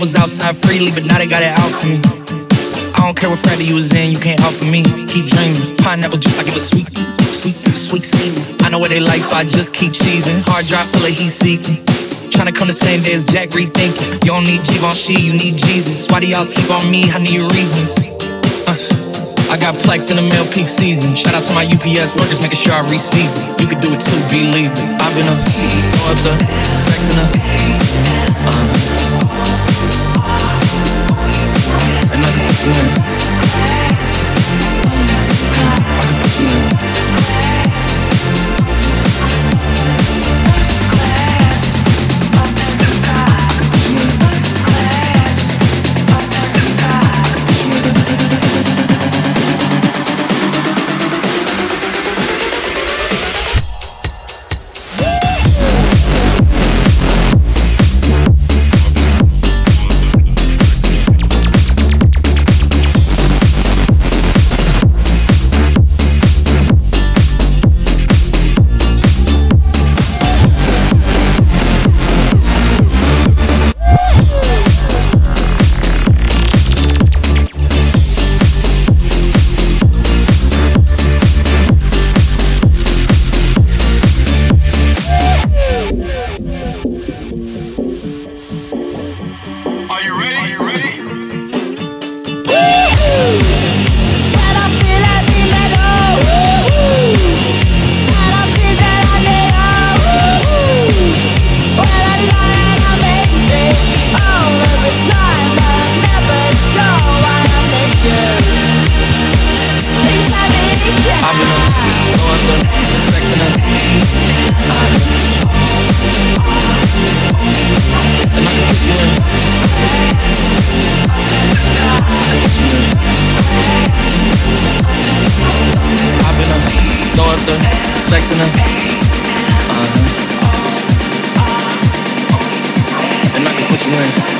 was outside freely, but now they got it out for me. I don't care what Friday you was in, you can't offer me. Keep dreaming. Pineapple juice, I give a sweet, sweet, sweet season. I know what they like, so I just keep cheesing. Hard drive full of heat seeking. Tryna come the same day as Jack rethinking. You don't need Givenchy, you need Jesus. Why do y'all sleep on me? I need reasons. Uh, I got plex in the mail peak season. Shout out to my UPS workers, making sure I receive it. You could do it too, believe me. I've been in the. Uh, and sex enough. Uh-huh. And I can put you in.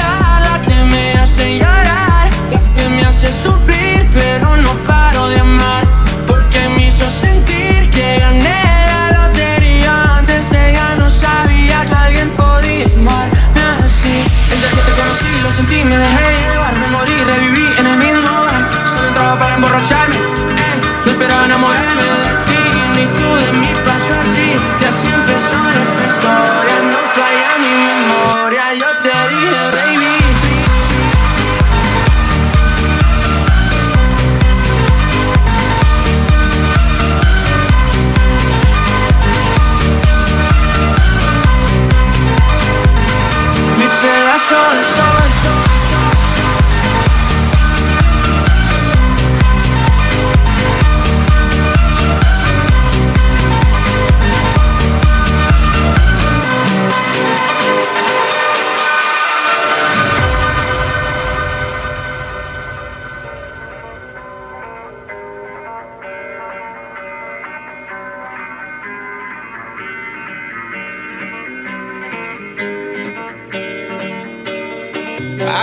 Que me hace sufrir, pero no paro de amar porque me hizo sentir que gané la lotería. Antes de no sabía que alguien podía amarme así. El día que te conocí, lo sentí, me dejé llevar, me morí, reviví en el mismo bar. Solo entraba para emborracharme, ey, no esperaba enamorarme de ti, ni tú de mí pasó así. Y así empezó nuestra historia,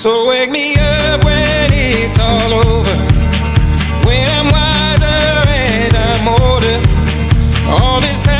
So wake me up when it's all over. When I'm wiser and I'm older. All this time.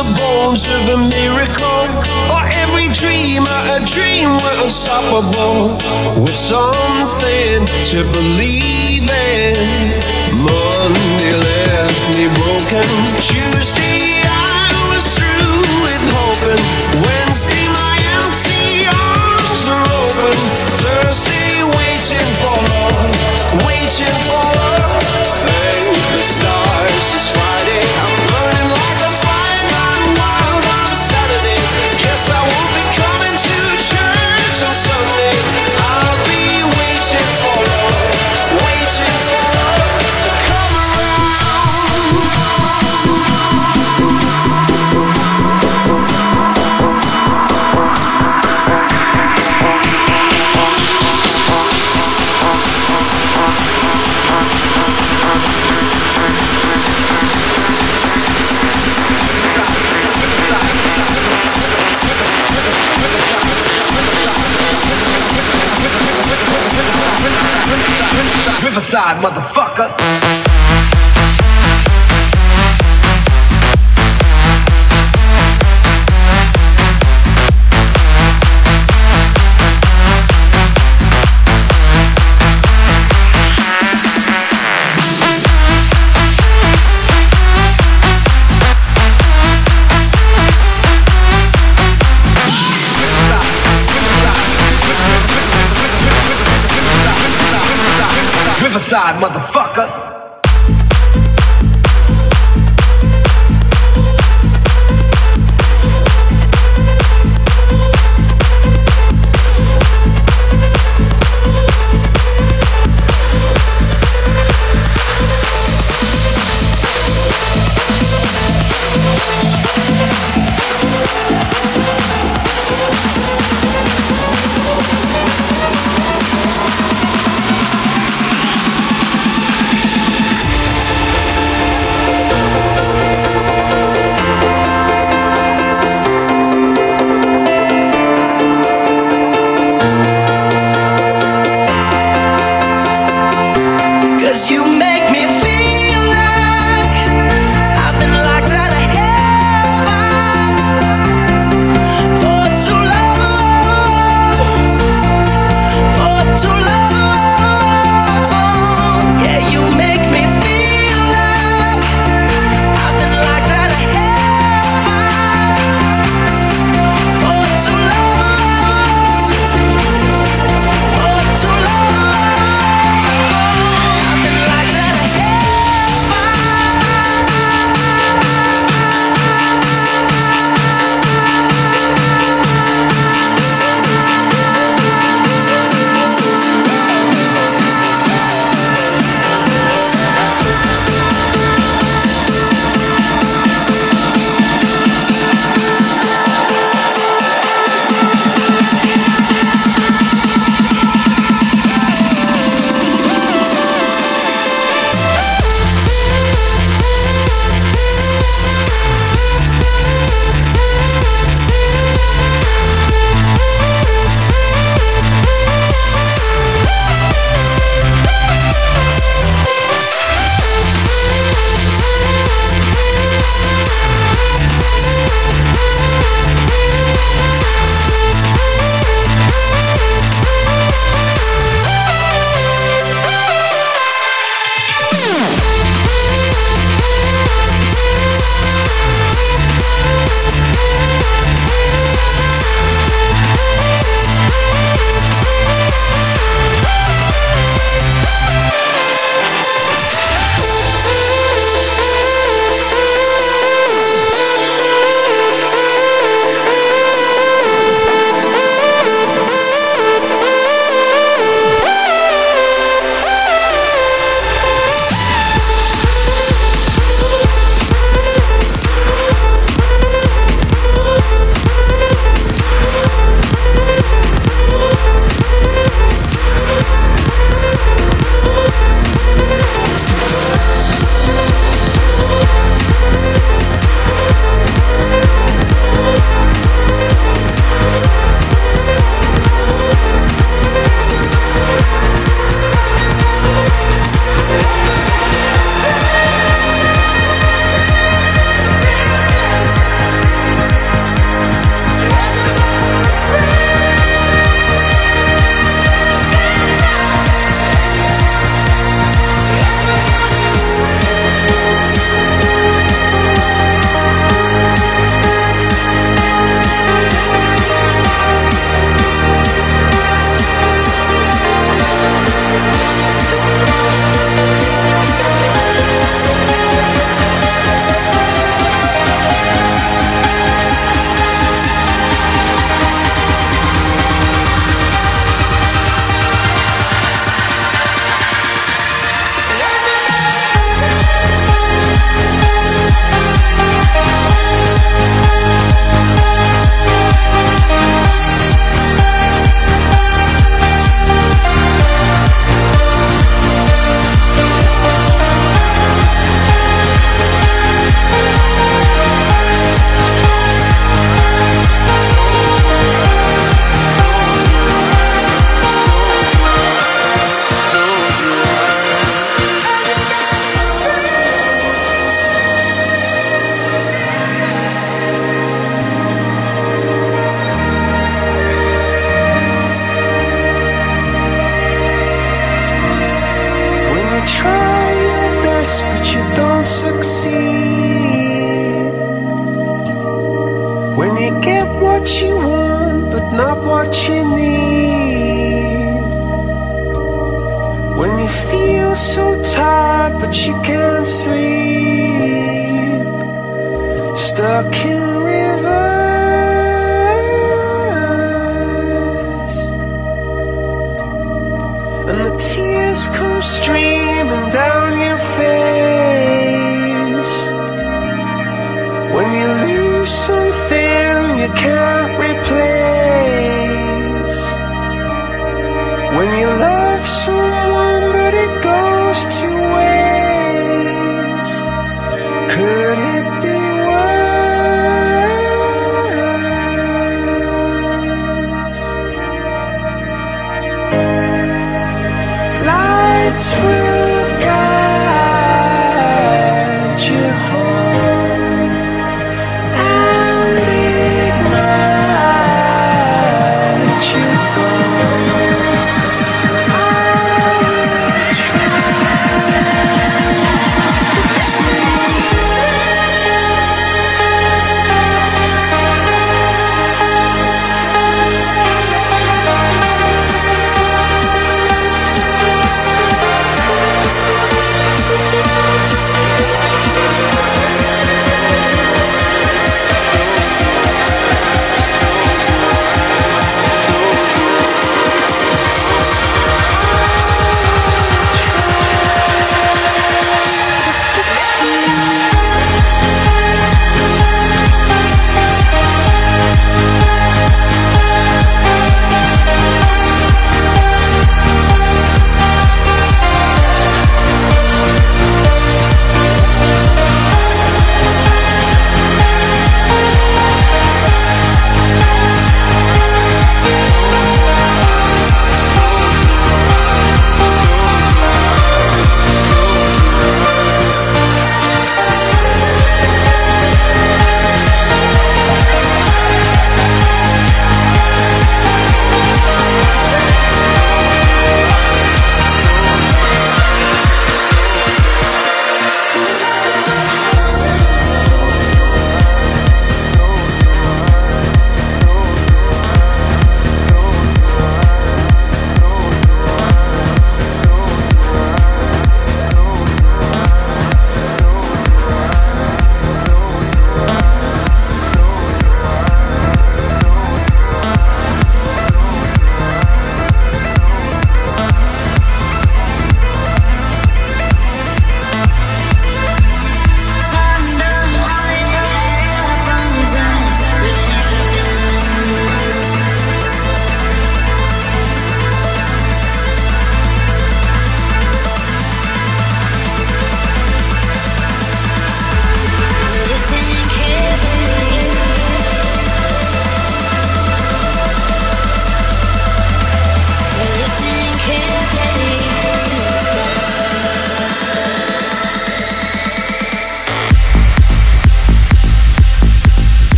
the bones of a miracle, or every dreamer a dream were unstoppable, with something to believe in. Monday left me broken, Tuesday I was through with hoping. Side, motherfucker. side, mother.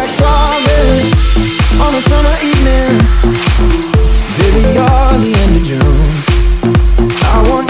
like promise on a summer evening. Baby, you're the end of June. I want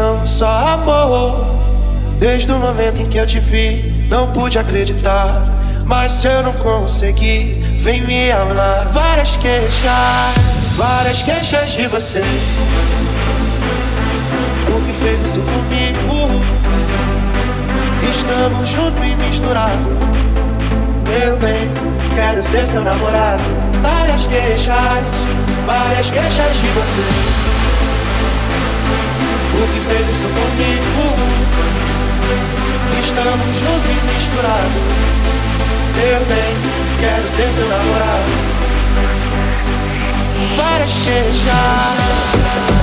coração só amor. Desde o momento em que eu te vi, não pude acreditar. Mas se eu não conseguir, vem me amar. Várias queixas, várias queixas de você. O que fez isso comigo? Estamos juntos e misturados. Meu bem, quero ser seu namorado. Várias queixas, várias queixas de você. O que fez isso comigo? Estamos juntos e misturados. Eu bem, quero ser seu namorado. Várias queixas.